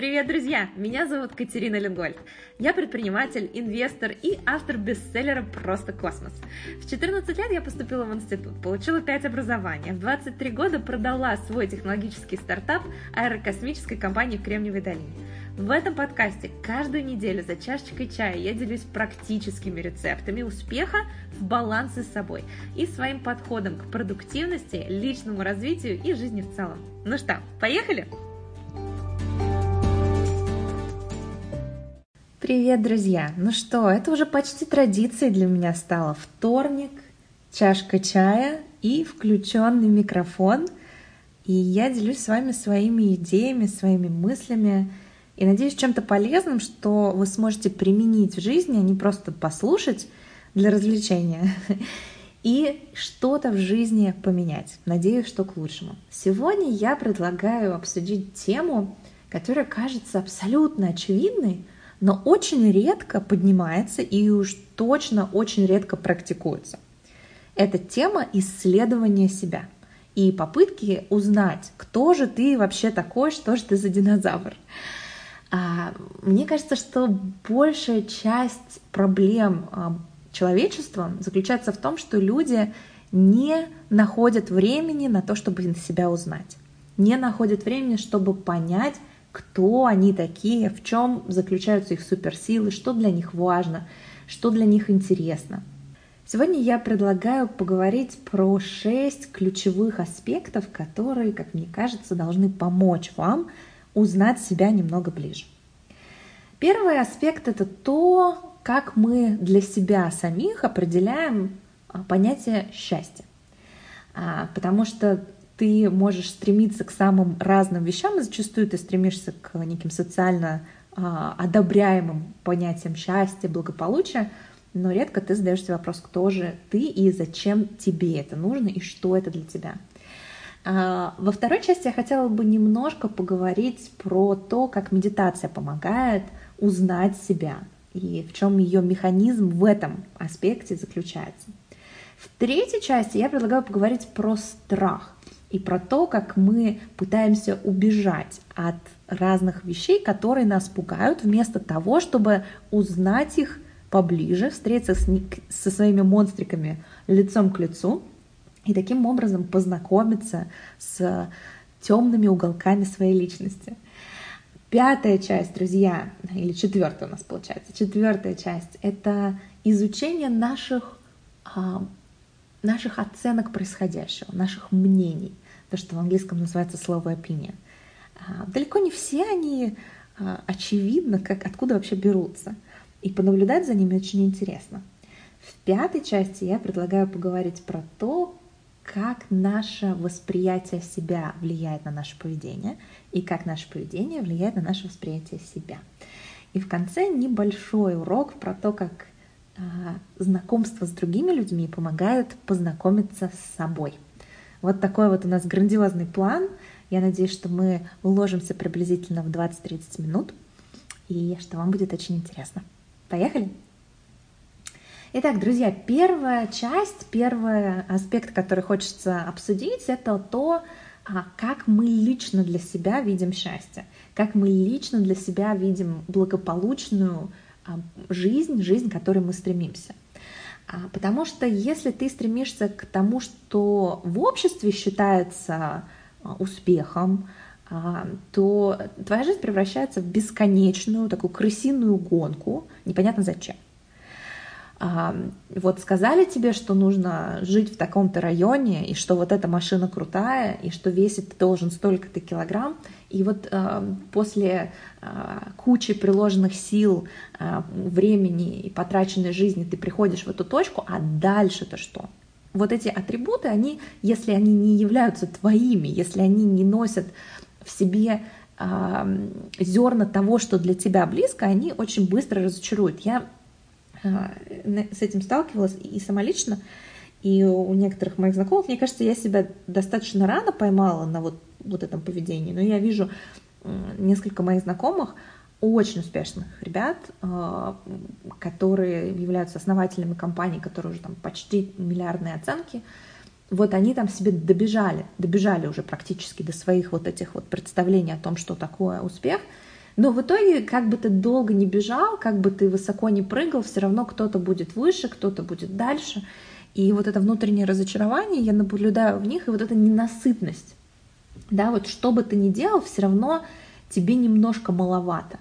Привет, друзья! Меня зовут Катерина Ленгольд. Я предприниматель, инвестор и автор бестселлера «Просто космос». В 14 лет я поступила в институт, получила 5 образований. В 23 года продала свой технологический стартап аэрокосмической компании в Кремниевой долине. В этом подкасте каждую неделю за чашечкой чая я делюсь практическими рецептами успеха в балансе с собой и своим подходом к продуктивности, личному развитию и жизни в целом. Ну что, поехали? Привет, друзья! Ну что, это уже почти традицией для меня стало. Вторник, чашка чая и включенный микрофон. И я делюсь с вами своими идеями, своими мыслями. И надеюсь, чем-то полезным, что вы сможете применить в жизни, а не просто послушать для развлечения. И что-то в жизни поменять. Надеюсь, что к лучшему. Сегодня я предлагаю обсудить тему, которая кажется абсолютно очевидной, но очень редко поднимается и уж точно очень редко практикуется. Это тема исследования себя и попытки узнать, кто же ты вообще такой, что же ты за динозавр. А, мне кажется, что большая часть проблем а, человечества заключается в том, что люди не находят времени на то, чтобы себя узнать, не находят времени, чтобы понять, кто они такие, в чем заключаются их суперсилы, что для них важно, что для них интересно. Сегодня я предлагаю поговорить про шесть ключевых аспектов, которые, как мне кажется, должны помочь вам узнать себя немного ближе. Первый аспект — это то, как мы для себя самих определяем а, понятие счастья. А, потому что ты можешь стремиться к самым разным вещам, и зачастую ты стремишься к неким социально а, одобряемым понятиям счастья, благополучия, но редко ты задаешь себе вопрос, кто же ты и зачем тебе это нужно и что это для тебя. А, во второй части я хотела бы немножко поговорить про то, как медитация помогает узнать себя и в чем ее механизм в этом аспекте заключается. В третьей части я предлагаю поговорить про страх и про то, как мы пытаемся убежать от разных вещей, которые нас пугают, вместо того, чтобы узнать их поближе, встретиться с, со своими монстриками лицом к лицу и таким образом познакомиться с темными уголками своей личности. Пятая часть, друзья, или четвертая у нас получается, четвертая часть — это изучение наших а, наших оценок происходящего, наших мнений, то, что в английском называется слово opinion. А, далеко не все они а, очевидно, как, откуда вообще берутся. И понаблюдать за ними очень интересно. В пятой части я предлагаю поговорить про то, как наше восприятие себя влияет на наше поведение и как наше поведение влияет на наше восприятие себя. И в конце небольшой урок про то, как знакомство с другими людьми помогают познакомиться с собой. Вот такой вот у нас грандиозный план. Я надеюсь, что мы уложимся приблизительно в 20-30 минут и что вам будет очень интересно. Поехали! Итак, друзья, первая часть, первый аспект, который хочется обсудить, это то, а, как мы лично для себя видим счастье, как мы лично для себя видим благополучную а, жизнь, жизнь, к которой мы стремимся. А, потому что если ты стремишься к тому, что в обществе считается а, успехом, то твоя жизнь превращается в бесконечную такую крысиную гонку, непонятно зачем. Вот сказали тебе, что нужно жить в таком-то районе, и что вот эта машина крутая, и что весит ты должен столько-то килограмм, и вот после э, кучи приложенных сил, э, времени и потраченной жизни ты приходишь в эту точку, а дальше-то что? Вот эти атрибуты, они, если они не являются твоими, если они не носят в себе э, зерна того, что для тебя близко, они очень быстро разочаруют. Я с этим сталкивалась и сама лично, и у некоторых моих знакомых, мне кажется, я себя достаточно рано поймала на вот вот этом поведении. Но я вижу несколько моих знакомых, очень успешных ребят, э, которые являются основателями компаний, которые уже там почти миллиардные оценки, вот они там себе добежали, добежали уже практически до своих вот этих вот представлений о том, что такое успех, Но в итоге, как бы ты долго не бежал, как бы ты высоко не прыгал, все равно кто-то будет выше, кто-то будет дальше. И вот это внутреннее разочарование, я наблюдаю в них, и вот эта ненасытность. Да, вот что бы ты ни делал, все равно тебе немножко маловато.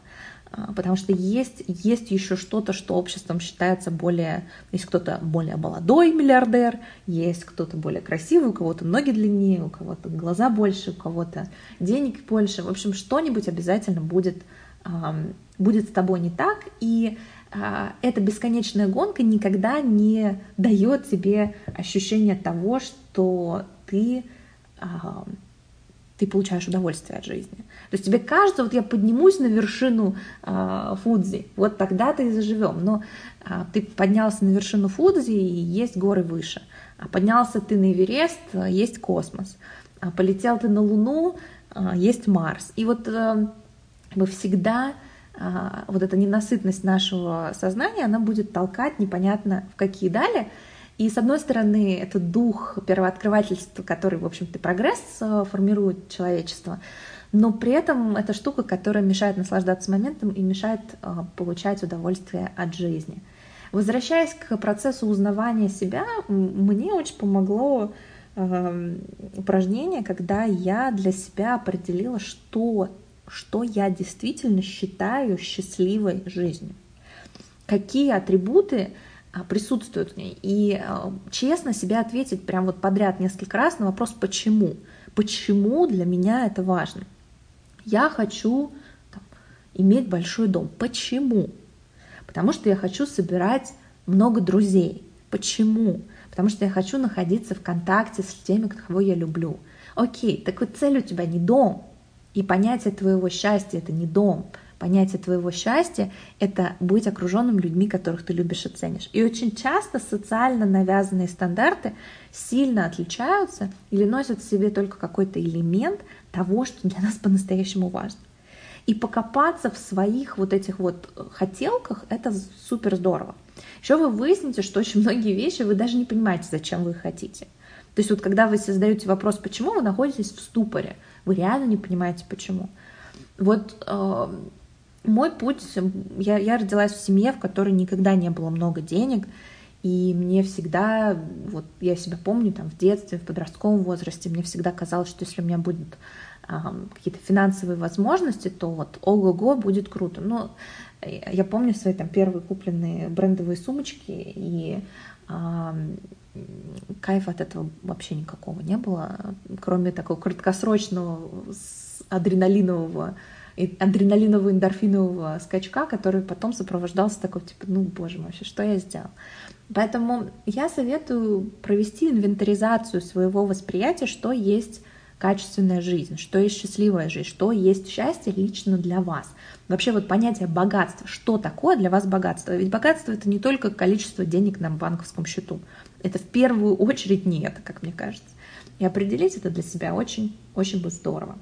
А, потому что есть, есть еще что-то, что обществом считается более... Есть кто-то более молодой миллиардер, есть кто-то более красивый, у кого-то ноги длиннее, у кого-то глаза больше, у кого-то денег больше. В общем, что-нибудь обязательно будет, будет с тобой не так, и а, эта бесконечная гонка никогда не дает тебе ощущение того, что ты ты получаешь удовольствие от жизни. То есть тебе кажется, вот я поднимусь на вершину э, Фудзи, вот тогда ты и заживем. Но э, ты поднялся на вершину Фудзи, и есть горы выше. А поднялся ты на Эверест, есть космос. А полетел ты на Луну, э, есть Марс. И вот э, мы всегда э, вот эта ненасытность нашего сознания, она будет толкать непонятно в какие дали, и с одной стороны, это дух первооткрывательства, который, в общем-то, прогресс э, формирует человечество, но при этом это штука, которая мешает наслаждаться моментом и мешает э, получать удовольствие от жизни. Возвращаясь к процессу узнавания себя, мне очень помогло э, упражнение, когда я для себя определила, что, что я действительно считаю счастливой жизнью. Какие атрибуты а, присутствуют в ней. И а, честно себе ответить прям вот подряд несколько раз на вопрос «почему?». Почему для меня это важно? Я хочу там, иметь большой дом. Почему? Потому что я хочу собирать много друзей. Почему? Потому что я хочу находиться в контакте с теми, кого я люблю. Окей, так вот цель у тебя не дом. И понятие твоего счастья — это не дом — понятие твоего счастья — это быть окруженным людьми, которых ты любишь и ценишь. И очень часто социально навязанные стандарты сильно отличаются или носят в себе только какой-то элемент того, что для нас по-настоящему важно. И покопаться в своих вот этих вот хотелках — это супер здорово. Еще вы выясните, что очень многие вещи вы даже не понимаете, зачем вы их хотите. То есть вот когда вы себе вопрос, почему, вы находитесь в ступоре, вы реально не понимаете, почему. Вот э, мой путь, я, я родилась в семье, в которой никогда не было много денег, и мне всегда, вот я себя помню там в детстве, в подростковом возрасте, мне всегда казалось, что если у меня будут а, какие-то финансовые возможности, то вот ого-го будет круто. Но я помню свои там первые купленные брендовые сумочки, и а, кайфа от этого вообще никакого не было, кроме такого краткосрочного адреналинового адреналинового эндорфинового скачка, который потом сопровождался такой, типа, ну, боже мой, вообще, что я сделал? Поэтому я советую провести инвентаризацию своего восприятия, что есть качественная жизнь, что есть счастливая жизнь, что есть счастье лично для вас. Вообще вот понятие богатства, что такое для вас богатство? Ведь богатство это не только количество денег на банковском счету. Это в первую очередь не это, как мне кажется. И определить это для себя очень, очень бы здорово.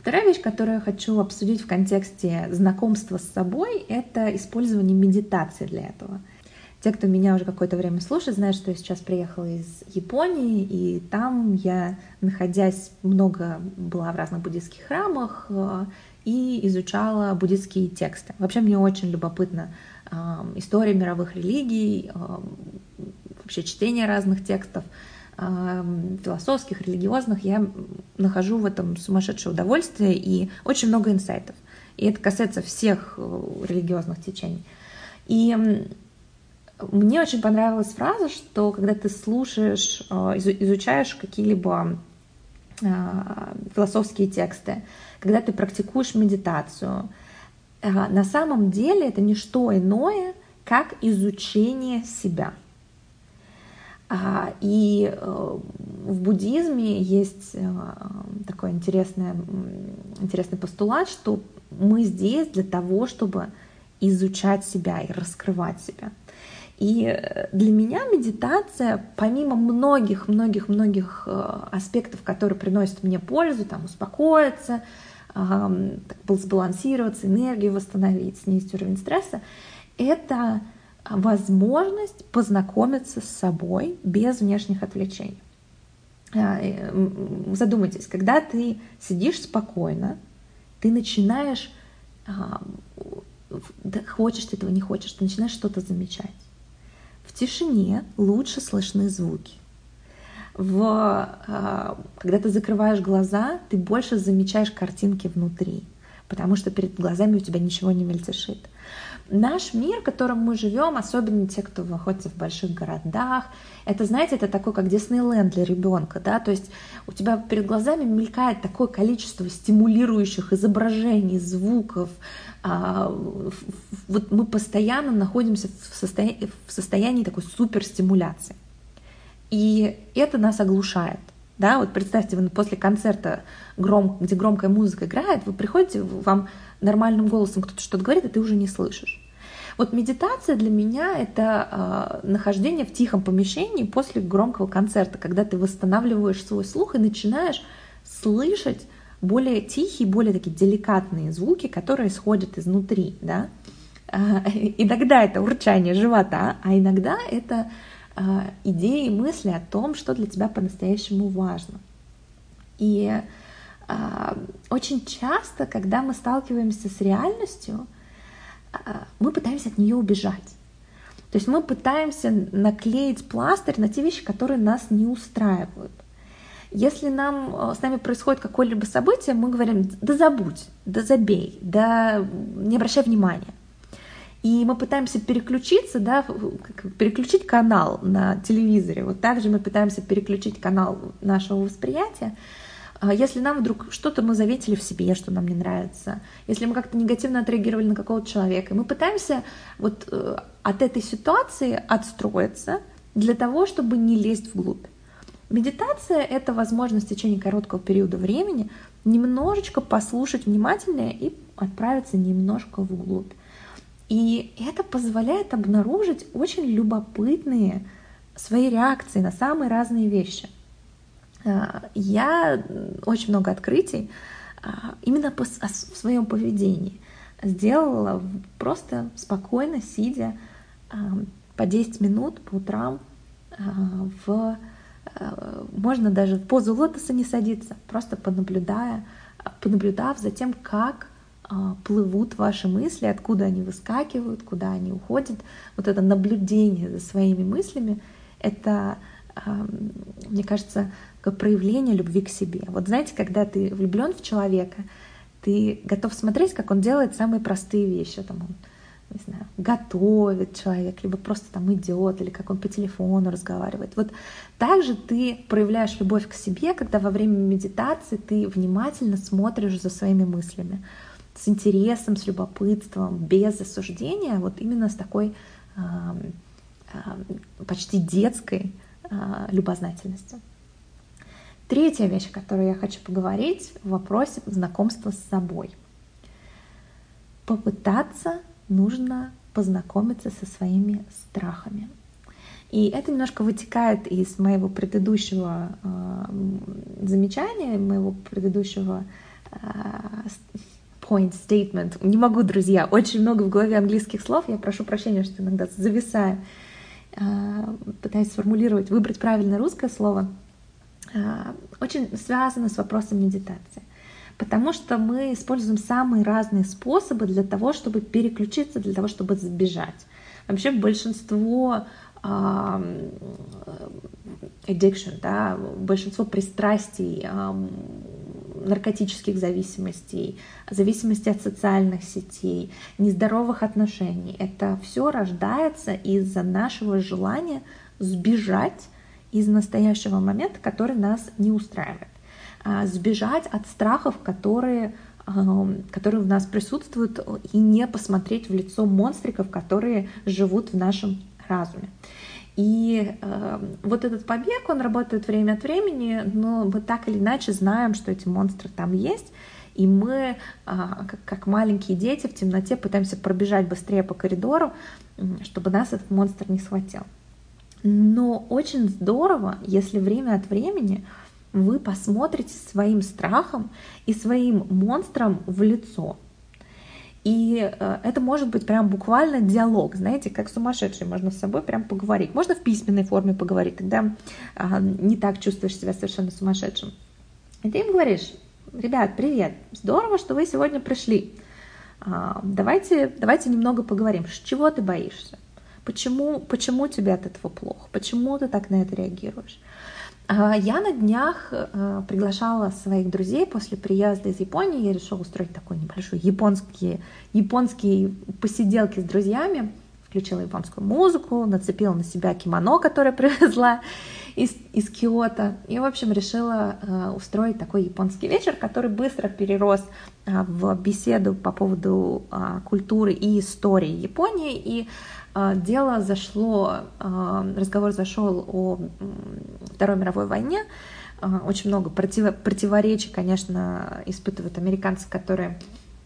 Вторая вещь, которую я хочу обсудить в контексте знакомства с собой, это использование медитации для этого. Те, кто меня уже какое-то время слушает, знают, что я сейчас приехала из Японии, и там я, находясь много, была в разных буддийских храмах э, и изучала буддийские тексты. Вообще мне очень любопытна э, история мировых религий, э, вообще чтение разных текстов философских, религиозных, я нахожу в этом сумасшедшее удовольствие и очень много инсайтов. И это касается всех э, религиозных течений. И мне очень понравилась фраза, что когда ты слушаешь, э, изучаешь какие-либо э, философские тексты, когда ты практикуешь медитацию, на самом деле это не что иное, как изучение себя – а, и э, в буддизме есть э, такой интересный, интересный постулат, что мы здесь для того, чтобы изучать себя и раскрывать себя. И э, для меня медитация, помимо многих-многих-многих аспектов, которые приносят мне пользу, там, успокоиться, сбалансироваться, энергию восстановить, снизить уровень стресса, это возможность познакомиться с собой без внешних отвлечений. А, задумайтесь, когда ты сидишь спокойно, ты начинаешь а, хочешь ты этого, не хочешь, ты начинаешь что-то замечать. В тишине лучше слышны звуки. В, а, когда ты закрываешь глаза, ты больше замечаешь картинки внутри, потому что перед глазами у тебя ничего не мельтешит. Наш мир, в котором мы живем, особенно те, кто находится в больших городах, это, знаете, это такой, как Диснейленд для ребенка, да, то есть у тебя перед глазами мелькает такое количество стимулирующих изображений, звуков, а, вот мы постоянно находимся в состоянии, в состоянии такой суперстимуляции. И это нас оглушает. Да, вот представьте, вы после концерта, гром, где громкая музыка играет, вы приходите, вам нормальным голосом кто-то что-то говорит, и ты уже не слышишь. Вот медитация для меня — это э, нахождение в тихом помещении после громкого концерта, когда ты восстанавливаешь свой слух и начинаешь слышать более тихие, более такие деликатные звуки, которые исходят изнутри, да. Э, иногда это урчание живота, а иногда это э, идеи мысли о том, что для тебя по-настоящему важно. И а, очень часто, когда мы сталкиваемся с реальностью, а, мы пытаемся от нее убежать. То есть мы пытаемся наклеить пластырь на те вещи, которые нас не устраивают. Если нам, а, с нами происходит какое-либо событие, мы говорим, да забудь, да забей, да не обращай внимания. И мы пытаемся переключиться, да, переключить канал на телевизоре. Вот также мы пытаемся переключить канал нашего восприятия а если нам вдруг что-то мы заметили в себе, что нам не нравится, если мы как-то негативно отреагировали на какого-то человека, мы пытаемся вот э, от этой ситуации отстроиться для того, чтобы не лезть вглубь. Медитация — это возможность в течение короткого периода времени немножечко послушать внимательнее и отправиться немножко вглубь. И это позволяет обнаружить очень любопытные свои реакции на самые разные вещи. Э, я очень много открытий а, именно по, в своем поведении сделала просто спокойно, сидя а, по 10 минут по утрам а, в э, можно даже в позу лотоса не садиться, просто понаблюдая, понаблюдав за тем, как плывут ваши мысли, откуда они выскакивают, куда они уходят. Вот это наблюдение за своими мыслями, это, мне кажется, как проявление любви к себе. Вот знаете, когда ты влюблен в человека, ты готов смотреть, как он делает самые простые вещи. Там он, не знаю, готовит человек, либо просто там идет, или как он по телефону разговаривает. Вот также ты проявляешь любовь к себе, когда во время медитации ты внимательно смотришь за своими мыслями, с интересом, с любопытством, без осуждения, вот именно с такой э, э, почти детской э, любознательностью. Третья вещь, о которой я хочу поговорить в вопросе знакомства с собой. Попытаться нужно познакомиться со своими страхами. И это немножко вытекает из моего предыдущего э, замечания, моего предыдущего э, point statement. Не могу, друзья, очень много в голове английских слов. Я прошу прощения, что иногда зависаю. Э, пытаюсь сформулировать, выбрать правильное русское слово — очень связано с вопросом медитации. Потому что мы используем самые разные способы для того, чтобы переключиться, для того, чтобы сбежать. Вообще большинство addiction, да, большинство пристрастий, наркотических зависимостей, зависимости от социальных сетей, нездоровых отношений. Это все рождается из-за нашего желания сбежать из настоящего момента, который нас не устраивает. А, сбежать от страхов, которые, которые в нас присутствуют, и не посмотреть в лицо монстриков, которые живут в нашем разуме. И вот этот побег, он работает время от времени, но мы так или иначе знаем, что эти монстры там есть, и мы, как, как маленькие дети, в темноте пытаемся пробежать быстрее по коридору, чтобы нас этот монстр не схватил. Но очень здорово, если время от времени вы посмотрите своим страхом и своим монстром в лицо. И э, это может быть прям буквально диалог, знаете, как сумасшедший, можно с собой прям поговорить. Можно в письменной форме поговорить, тогда а, не так чувствуешь себя совершенно сумасшедшим. И ты им говоришь, ребят, привет, здорово, что вы сегодня пришли. А, давайте, давайте немного поговорим, с чего ты боишься? Почему, почему тебе от этого плохо? Почему ты так на это реагируешь? А, я на днях э, приглашала своих друзей после приезда из Японии. Я решила устроить такой небольшой японский, японские посиделки с друзьями. Включила японскую музыку, нацепила на себя кимоно, которое привезла из, из Киота. И, в общем, решила э, устроить такой японский вечер, который быстро перерос э, в беседу по поводу э, культуры и истории Японии. И дело зашло, э, разговор зашел о Второй мировой войне. Э, очень много против, противоречий, конечно, испытывают американцы, которые,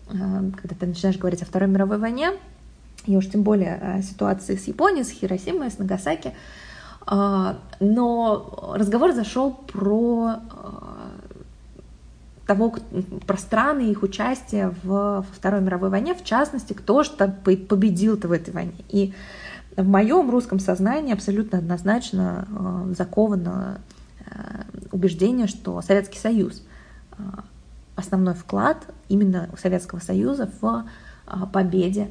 когда ты начинаешь говорить о Второй мировой войне, и уж тем более ситуации с Японией, с Хиросимой, с Нагасаки, а, но разговор зашел про а, того, про страны, их участие в Второй мировой войне, в частности, кто что победил-то в этой войне. И в моем русском сознании абсолютно однозначно а, заковано убеждение, что Советский Союз основной вклад именно Советского Союза в победе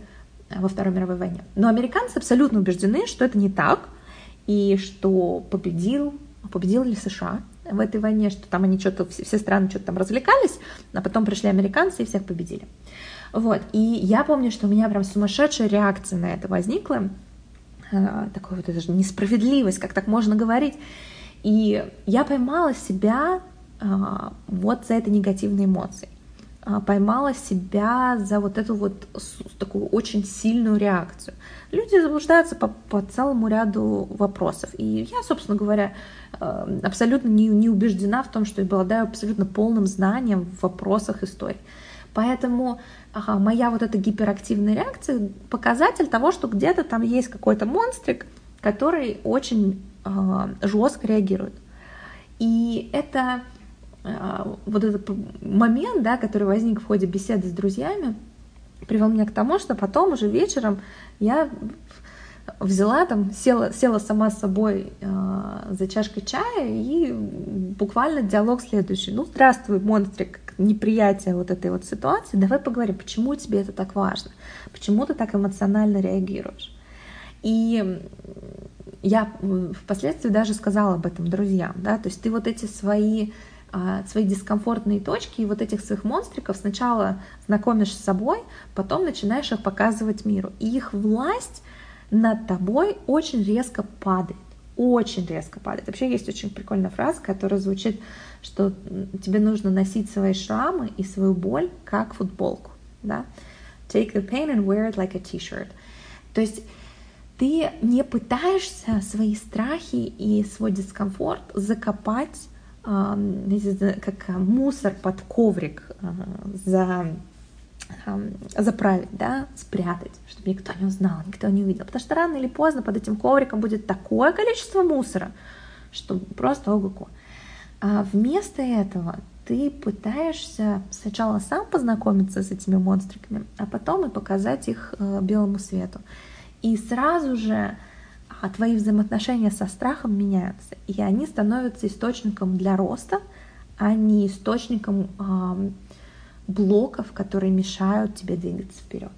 во Второй мировой войне. Но американцы абсолютно убеждены, что это не так – и что победил, победил ли США в этой войне, что там они что-то, все, страны что-то там развлекались, а потом пришли американцы и всех победили. Вот, и я помню, что у меня прям сумасшедшая реакция на это возникла, э, такой вот это же несправедливость, как так можно говорить. И я поймала себя э, вот за этой негативной эмоцией. А, поймала себя за вот эту вот такую очень сильную реакцию. Люди заблуждаются по, по целому ряду вопросов. И я, собственно говоря, э, абсолютно не, не убеждена в том, что я обладаю абсолютно полным знанием в вопросах истории. Поэтому ага, моя вот эта гиперактивная реакция — показатель того, что где-то там есть какой-то монстрик, который очень э, жестко реагирует. И это вот этот момент, да, который возник в ходе беседы с друзьями, привел меня к тому, что потом уже вечером я взяла там, села, села сама с собой э, за чашкой чая и буквально диалог следующий. Ну, здравствуй, монстрик, неприятие вот этой вот ситуации. Давай поговорим, почему тебе это так важно? Почему ты так эмоционально реагируешь? И я впоследствии даже сказала об этом друзьям, да, то есть ты вот эти свои а, свои дискомфортные точки и вот этих своих монстриков сначала знакомишь с собой, потом начинаешь их показывать миру. И их власть над тобой очень резко падает. Очень резко падает. Вообще есть очень прикольная фраза, которая звучит, что тебе нужно носить свои шрамы и свою боль как футболку. Да? Take the pain and wear it like a t-shirt. То есть ты не пытаешься свои страхи и свой дискомфорт закопать как мусор под коврик за заправить, да, спрятать, чтобы никто не узнал, никто не увидел. Потому что рано или поздно под этим ковриком будет такое количество мусора, что просто ого-го. А вместо этого ты пытаешься сначала сам познакомиться с этими монстриками, а потом и показать их э, белому свету. И сразу же а твои взаимоотношения со страхом меняются, и они становятся источником для роста, а не источником э, блоков, которые мешают тебе двигаться вперед.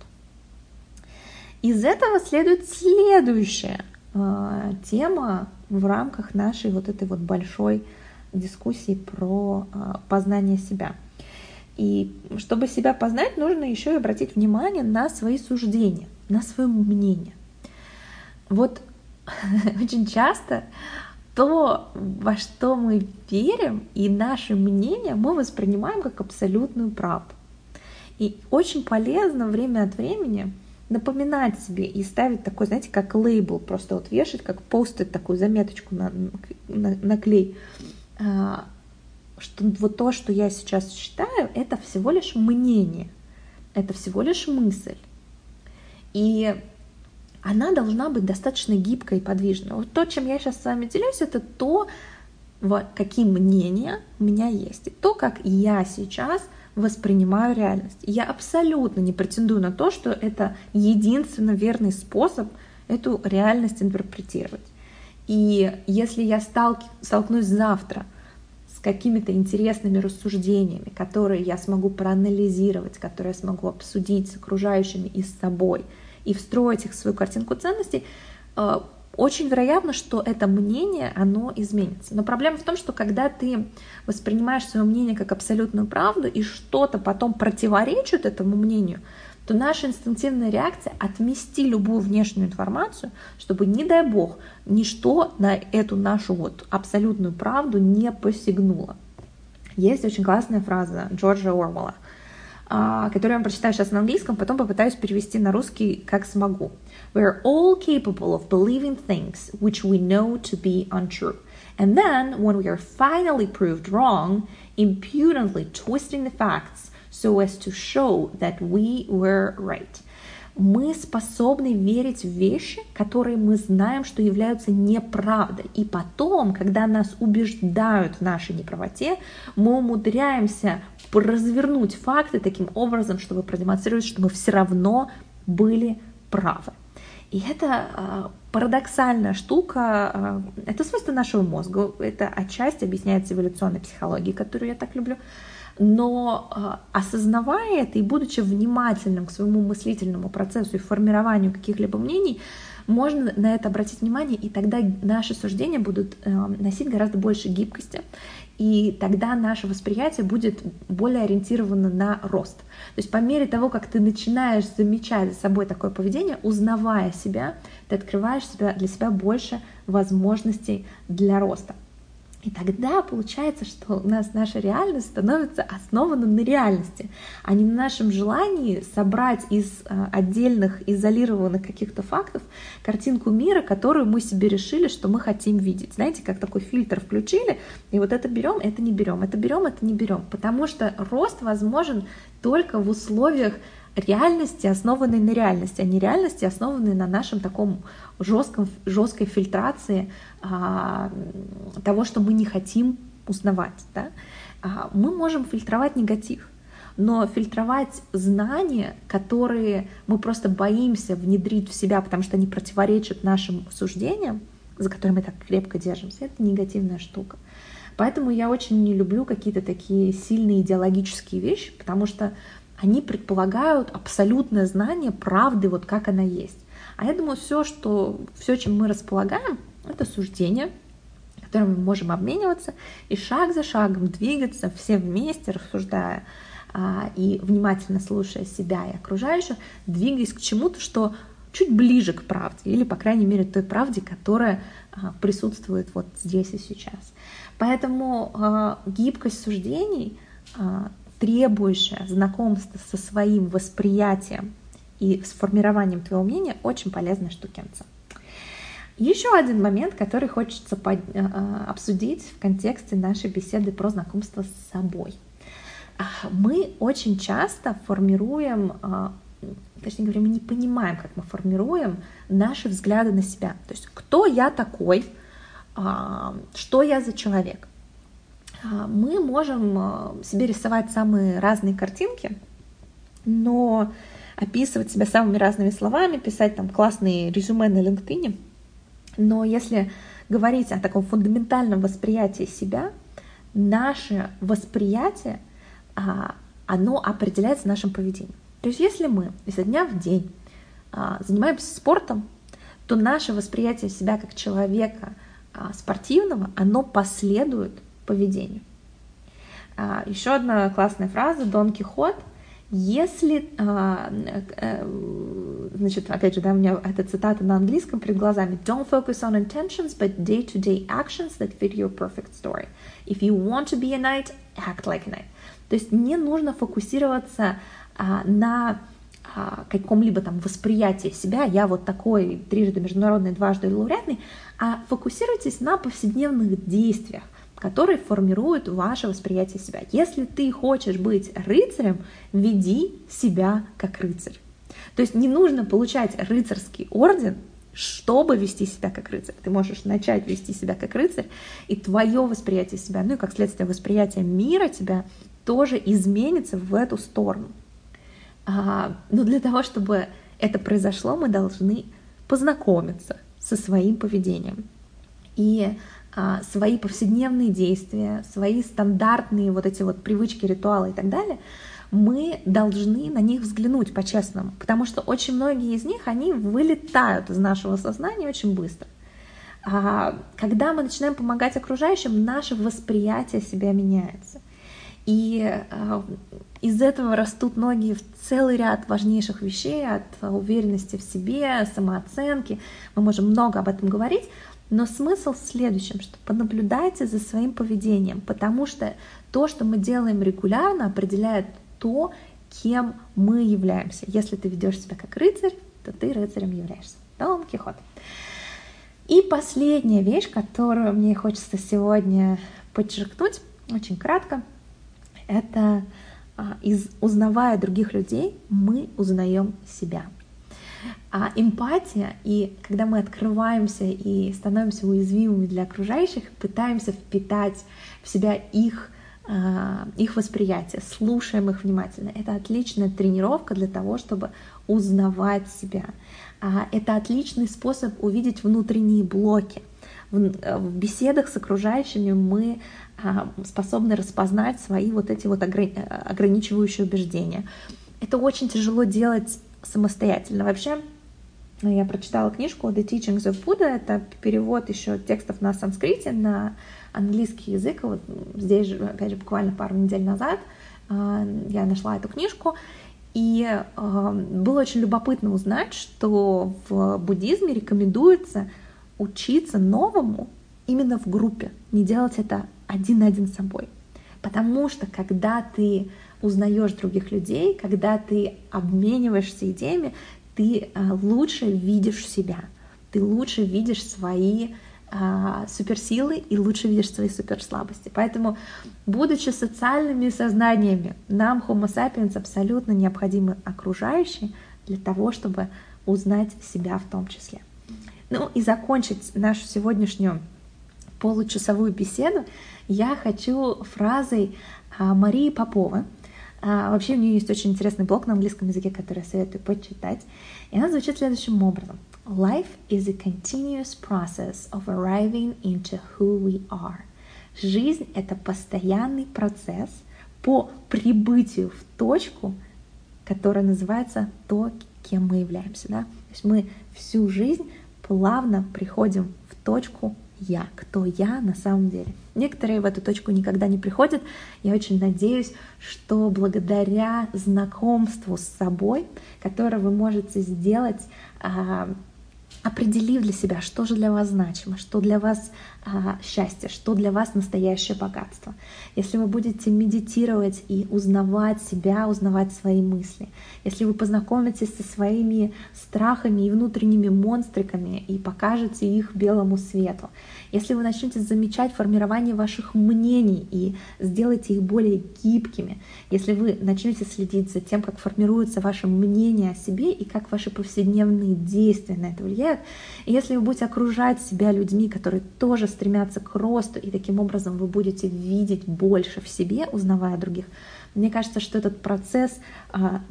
Из этого следует следующая э, тема в рамках нашей вот этой вот большой дискуссии про э, познание себя. И чтобы себя познать, нужно еще и обратить внимание на свои суждения, на свое мнение. Вот очень часто то, во что мы верим, и наше мнение мы воспринимаем как абсолютную правду. И очень полезно время от времени напоминать себе и ставить такой, знаете, как лейбл, просто вот вешать, как постить такую заметочку на, на, на клей, а, что вот то, что я сейчас считаю, это всего лишь мнение, это всего лишь мысль. И она должна быть достаточно гибкой и подвижной. Вот то, чем я сейчас с вами делюсь, это то, какие мнения у меня есть, и то, как я сейчас воспринимаю реальность. Я абсолютно не претендую на то, что это единственно верный способ эту реальность интерпретировать. И если я сталки, столкнусь завтра с какими-то интересными рассуждениями, которые я смогу проанализировать, которые я смогу обсудить с окружающими и с собой, и встроить их в свою картинку ценностей, э, очень вероятно, что это мнение, оно изменится. Но проблема в том, что когда ты воспринимаешь свое мнение как абсолютную правду, и что-то потом противоречит этому мнению, то наша инстинктивная реакция — отмести любую внешнюю информацию, чтобы, не дай бог, ничто на эту нашу вот абсолютную правду не посягнуло. Есть очень классная фраза Джорджа Орвелла, а, которую я прочитаю сейчас на английском, потом попытаюсь перевести на русский как смогу. We're all capable of believing things which we know to be untrue. And then, when we are finally proved wrong, impudently twisting the facts so as to show that we were right. Мы способны верить в вещи, которые мы знаем, что являются неправдой. И потом, когда нас убеждают в нашей неправоте, мы умудряемся развернуть факты таким образом, чтобы продемонстрировать, что мы все равно были правы. И это э, парадоксальная штука, э, это свойство нашего мозга, это отчасти объясняется эволюционной психологией, которую я так люблю. Но э, осознавая это и будучи внимательным к своему мыслительному процессу и формированию каких-либо мнений, можно на это обратить внимание, и тогда наши суждения будут э, носить гораздо больше гибкости, и тогда наше восприятие будет более ориентировано на рост. То есть по мере того, как ты начинаешь замечать за собой такое поведение, узнавая себя, ты открываешь себя, для себя больше возможностей для роста. И тогда получается, что у нас наша реальность становится основана на реальности, а не на нашем желании собрать из а, отдельных, изолированных каких-то фактов картинку мира, которую мы себе решили, что мы хотим видеть. Знаете, как такой фильтр включили, и вот это берем, это не берем, это берем, это не берем, потому что рост возможен только в условиях реальности, основанной на реальности, а не реальности, основанной на нашем таком жестком, жесткой фильтрации а, того, что мы не хотим узнавать. Да? А, мы можем фильтровать негатив, но фильтровать знания, которые мы просто боимся внедрить в себя, потому что они противоречат нашим суждениям, за которые мы так крепко держимся, это негативная штука. Поэтому я очень не люблю какие-то такие сильные идеологические вещи, потому что они предполагают абсолютное знание правды, вот как она есть. А я думаю, все, что, все, чем мы располагаем, это суждение, которым мы можем обмениваться и шаг за шагом двигаться все вместе, рассуждая а, и внимательно слушая себя и окружающих, двигаясь к чему-то, что чуть ближе к правде, или, по крайней мере, той правде, которая а, присутствует вот здесь и сейчас. Поэтому а, гибкость суждений требующая знакомства со своим восприятием и с формированием твоего мнения, очень полезная штукенца. Еще один момент, который хочется под, э, э, обсудить в контексте нашей беседы про знакомство с собой. А, мы очень часто формируем, э, точнее говоря, мы не понимаем, как мы формируем наши взгляды на себя. То есть, кто я такой, а, что я за человек. А, мы можем а, себе рисовать самые разные картинки, но описывать себя самыми разными словами, писать там классные резюме на LinkedIn. Но если говорить о таком фундаментальном восприятии себя, наше восприятие, а, оно определяется нашим поведением. То есть если мы изо дня в день занимаемся спортом, то наше восприятие себя как человека спортивного, оно последует поведению. А, еще одна классная фраза Дон Кихот. Если, а, э, значит, опять же, да, у меня эта цитата на английском перед глазами. Don't focus on intentions, but day-to-day actions that fit your perfect story. If you want to be a knight, act like a knight. То есть не нужно фокусироваться а, на каком-либо там восприятии себя, я вот такой трижды международный, дважды лауреатный, а фокусируйтесь на повседневных действиях, которые формируют ваше восприятие себя. Если ты хочешь быть рыцарем, веди себя как рыцарь. То есть не нужно получать рыцарский орден, чтобы вести себя как рыцарь. Ты можешь начать вести себя как рыцарь, и твое восприятие себя, ну и как следствие восприятие мира тебя тоже изменится в эту сторону. А, но для того, чтобы это произошло, мы должны познакомиться со своим поведением. И свои повседневные действия, свои стандартные вот эти вот привычки, ритуалы и так далее, мы должны на них взглянуть по-честному, потому что очень многие из них, они вылетают из нашего сознания очень быстро. А когда мы начинаем помогать окружающим, наше восприятие себя меняется. И э, из этого растут ноги в целый ряд важнейших вещей, от уверенности в себе, самооценки. Мы можем много об этом говорить, но смысл в следующем, что понаблюдайте за своим поведением, потому что то, что мы делаем регулярно, определяет то, кем мы являемся. Если ты ведешь себя как рыцарь, то ты рыцарем являешься. Дон Кихот. И последняя вещь, которую мне хочется сегодня подчеркнуть, очень кратко, это а, из узнавая других людей, мы узнаем себя. А эмпатия, и когда мы открываемся и становимся уязвимыми для окружающих, пытаемся впитать в себя их, а, их восприятие, слушаем их внимательно. Это отличная тренировка для того, чтобы узнавать себя. А, это отличный способ увидеть внутренние блоки. В беседах с окружающими мы а, способны распознать свои вот эти вот ограничивающие убеждения. Это очень тяжело делать самостоятельно. Вообще, я прочитала книжку The Teachings of Buddha, это перевод еще текстов на санскрите, на английский язык. Вот здесь же, опять же, буквально пару недель назад а, я нашла эту книжку, и а, было очень любопытно узнать, что в буддизме рекомендуется учиться новому именно в группе, не делать это один на один с собой. Потому что когда ты узнаешь других людей, когда ты обмениваешься идеями, ты а, лучше видишь себя, ты лучше видишь свои а, суперсилы и лучше видишь свои суперслабости. Поэтому, будучи социальными сознаниями, нам, Homo sapiens, абсолютно необходимы окружающие для того, чтобы узнать себя в том числе. Ну и закончить нашу сегодняшнюю получасовую беседу я хочу фразой а, Марии Попова. А, вообще у нее есть очень интересный блог на английском языке, который я советую почитать. И она звучит следующим образом. Life is a continuous process of arriving into who we are. Жизнь — это постоянный процесс по прибытию в точку, которая называется то, кем мы являемся. Да? То есть мы всю жизнь плавно приходим в точку я, кто я на самом деле. Некоторые в эту точку никогда не приходят. Я очень надеюсь, что благодаря знакомству с собой, которое вы можете сделать а, определив для себя, что же для вас значимо, что для вас а, счастье, что для вас настоящее богатство. Если вы будете медитировать и узнавать себя, узнавать свои мысли, если вы познакомитесь со своими страхами и внутренними монстриками и покажете их белому свету, если вы начнете замечать формирование ваших мнений и сделаете их более гибкими, если вы начнете следить за тем, как формируется ваше мнение о себе и как ваши повседневные действия на это влияют, и если вы будете окружать себя людьми, которые тоже стремятся к росту, и таким образом вы будете видеть больше в себе, узнавая других, мне кажется, что этот процесс а,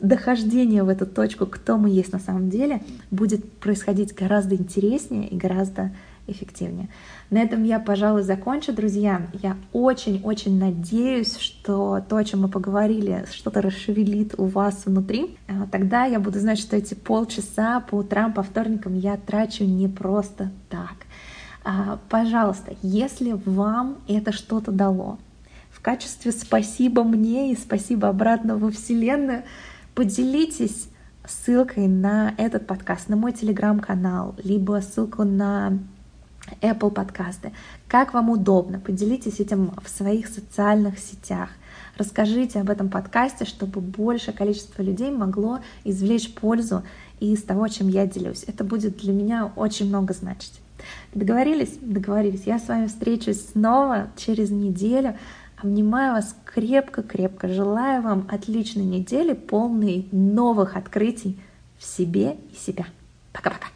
дохождения в эту точку, кто мы есть на самом деле, будет происходить гораздо интереснее и гораздо эффективнее. На этом я, пожалуй, закончу, друзья. Я очень-очень надеюсь, что то, о чем мы поговорили, что-то расшевелит у вас внутри. А, тогда я буду знать, что эти полчаса по утрам, по вторникам я трачу не просто так. А, пожалуйста, если вам это что-то дало, в качестве спасибо мне и спасибо обратно во Вселенную, поделитесь ссылкой на этот подкаст, на мой телеграм-канал, либо ссылку на Apple подкасты. Как вам удобно, поделитесь этим в своих социальных сетях. Расскажите об этом подкасте, чтобы большее количество людей могло извлечь пользу из того, чем я делюсь. Это будет для меня очень много значить. Договорились? Договорились. Я с вами встречусь снова через неделю. Обнимаю вас крепко-крепко. Желаю вам отличной недели, полной новых открытий в себе и себя. Пока-пока.